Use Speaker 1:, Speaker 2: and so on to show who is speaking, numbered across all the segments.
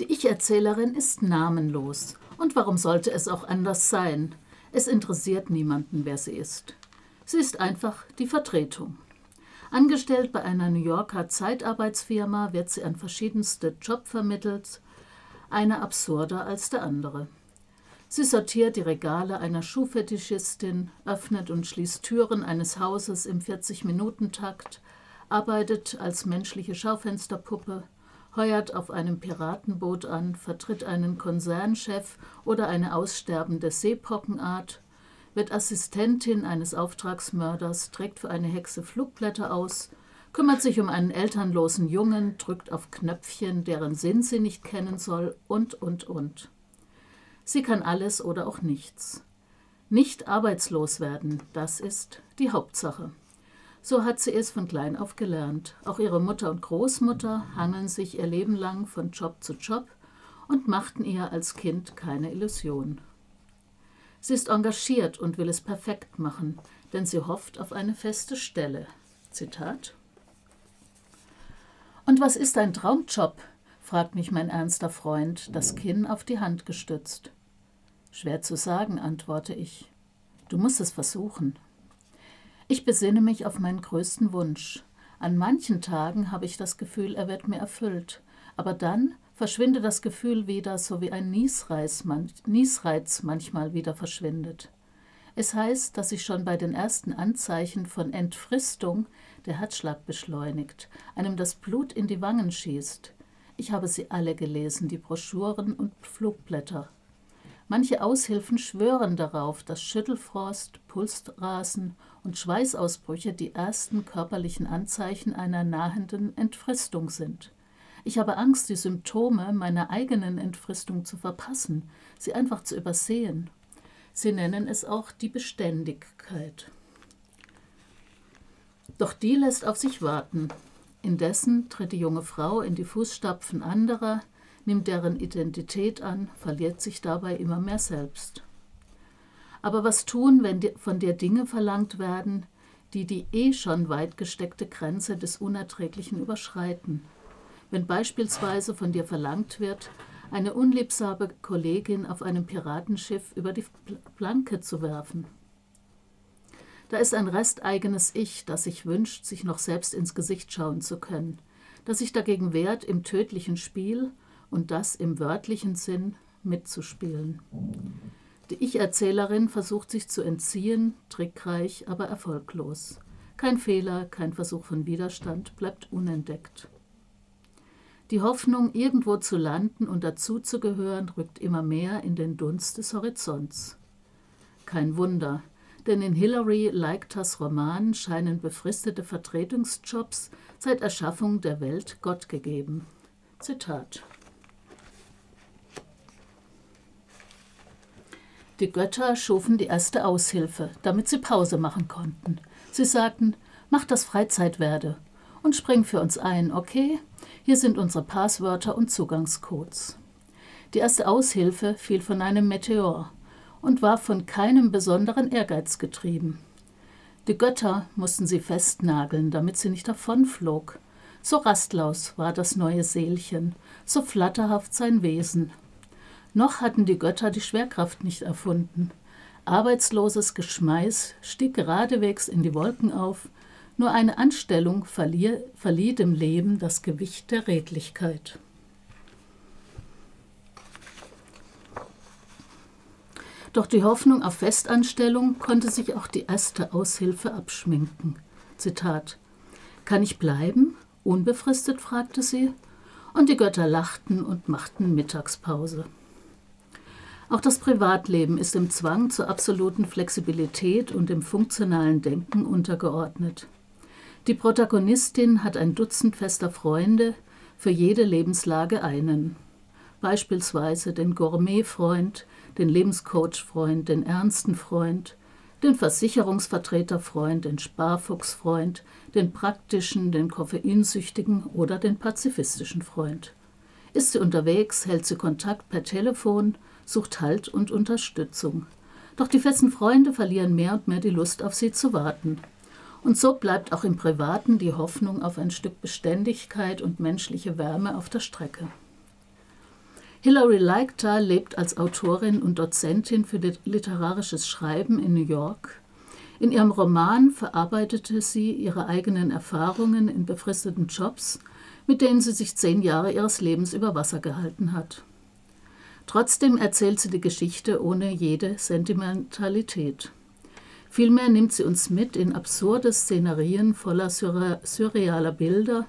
Speaker 1: Die Ich-Erzählerin ist namenlos. Und warum sollte es auch anders sein? Es interessiert niemanden, wer sie ist. Sie ist einfach die Vertretung. Angestellt bei einer New Yorker Zeitarbeitsfirma wird sie an verschiedenste Jobs vermittelt, einer absurder als der andere. Sie sortiert die Regale einer Schuhfetischistin, öffnet und schließt Türen eines Hauses im 40-Minuten-Takt, arbeitet als menschliche Schaufensterpuppe, heuert auf einem Piratenboot an, vertritt einen Konzernchef oder eine aussterbende Seepockenart, wird Assistentin eines Auftragsmörders, trägt für eine Hexe Flugblätter aus, kümmert sich um einen elternlosen Jungen, drückt auf Knöpfchen, deren Sinn sie nicht kennen soll und, und, und. Sie kann alles oder auch nichts. Nicht arbeitslos werden, das ist die Hauptsache. So hat sie es von klein auf gelernt. Auch ihre Mutter und Großmutter hangeln sich ihr Leben lang von Job zu Job und machten ihr als Kind keine Illusion. Sie ist engagiert und will es perfekt machen, denn sie hofft auf eine feste Stelle. Zitat. Und was ist ein Traumjob? fragt mich mein ernster Freund, das Kinn auf die Hand gestützt. Schwer zu sagen, antworte ich. Du musst es versuchen. Ich besinne mich auf meinen größten Wunsch. An manchen Tagen habe ich das Gefühl, er wird mir erfüllt, aber dann verschwindet das Gefühl wieder, so wie ein Niesreiz, man, Niesreiz manchmal wieder verschwindet. Es heißt, dass sich schon bei den ersten Anzeichen von Entfristung der Herzschlag beschleunigt, einem das Blut in die Wangen schießt. Ich habe sie alle gelesen, die Broschüren und Flugblätter. Manche Aushilfen schwören darauf, dass Schüttelfrost, Pulsrasen und Schweißausbrüche die ersten körperlichen Anzeichen einer nahenden Entfristung sind. Ich habe Angst, die Symptome meiner eigenen Entfristung zu verpassen, sie einfach zu übersehen. Sie nennen es auch die Beständigkeit. Doch die lässt auf sich warten. Indessen tritt die junge Frau in die Fußstapfen anderer, nimmt deren Identität an, verliert sich dabei immer mehr selbst. Aber was tun, wenn von dir Dinge verlangt werden, die die eh schon weit gesteckte Grenze des Unerträglichen überschreiten? Wenn beispielsweise von dir verlangt wird, eine unliebsame Kollegin auf einem Piratenschiff über die Planke zu werfen. Da ist ein resteigenes Ich, das sich wünscht, sich noch selbst ins Gesicht schauen zu können, das sich dagegen wehrt, im tödlichen Spiel und das im wörtlichen Sinn mitzuspielen. Die Ich-Erzählerin versucht sich zu entziehen, trickreich, aber erfolglos. Kein Fehler, kein Versuch von Widerstand bleibt unentdeckt. Die Hoffnung, irgendwo zu landen und dazuzugehören, rückt immer mehr in den Dunst des Horizonts. Kein Wunder, denn in Hilary Leichters Roman scheinen befristete Vertretungsjobs seit Erschaffung der Welt Gott gegeben. Zitat Die Götter schufen die erste Aushilfe, damit sie Pause machen konnten. Sie sagten, mach das Freizeitwerde und spring für uns ein, okay? Hier sind unsere Passwörter und Zugangscodes. Die erste Aushilfe fiel von einem Meteor und war von keinem besonderen Ehrgeiz getrieben. Die Götter mussten sie festnageln, damit sie nicht davonflog. So rastlos war das neue Seelchen, so flatterhaft sein Wesen, noch hatten die Götter die Schwerkraft nicht erfunden. Arbeitsloses Geschmeiß stieg geradewegs in die Wolken auf, nur eine Anstellung verlieh, verlieh dem Leben das Gewicht der Redlichkeit. Doch die Hoffnung auf Festanstellung konnte sich auch die erste Aushilfe abschminken. Zitat: Kann ich bleiben? Unbefristet? fragte sie, und die Götter lachten und machten Mittagspause. Auch das Privatleben ist dem Zwang zur absoluten Flexibilität und dem funktionalen Denken untergeordnet. Die Protagonistin hat ein Dutzend fester Freunde, für jede Lebenslage einen. Beispielsweise den Gourmet-Freund, den Lebenscoach-Freund, den ernsten Freund, den Versicherungsvertreter-Freund, den Sparfuchs-Freund, den praktischen, den koffeinsüchtigen oder den pazifistischen Freund. Ist sie unterwegs, hält sie Kontakt per Telefon sucht Halt und Unterstützung. Doch die festen Freunde verlieren mehr und mehr die Lust, auf sie zu warten. Und so bleibt auch im Privaten die Hoffnung auf ein Stück Beständigkeit und menschliche Wärme auf der Strecke. Hilary Leichter lebt als Autorin und Dozentin für literarisches Schreiben in New York. In ihrem Roman verarbeitete sie ihre eigenen Erfahrungen in befristeten Jobs, mit denen sie sich zehn Jahre ihres Lebens über Wasser gehalten hat. Trotzdem erzählt sie die Geschichte ohne jede Sentimentalität. Vielmehr nimmt sie uns mit in absurde Szenerien voller surrealer Bilder,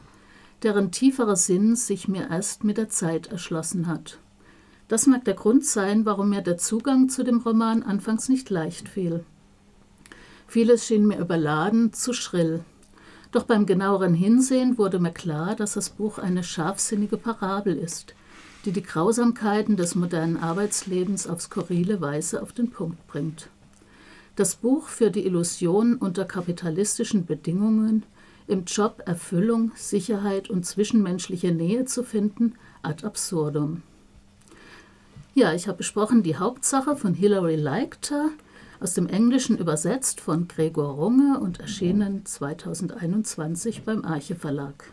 Speaker 1: deren tieferer Sinn sich mir erst mit der Zeit erschlossen hat. Das mag der Grund sein, warum mir der Zugang zu dem Roman anfangs nicht leicht fiel. Vieles schien mir überladen, zu schrill. Doch beim genaueren Hinsehen wurde mir klar, dass das Buch eine scharfsinnige Parabel ist, die die Grausamkeiten des modernen Arbeitslebens auf skurrile Weise auf den Punkt bringt. Das Buch führt die Illusion, unter kapitalistischen Bedingungen im Job Erfüllung, Sicherheit und zwischenmenschliche Nähe zu finden, ad absurdum. Ja, ich habe besprochen die Hauptsache von Hilary Leichter, aus dem Englischen übersetzt von Gregor Runge und erschienen 2021 beim Arche Verlag.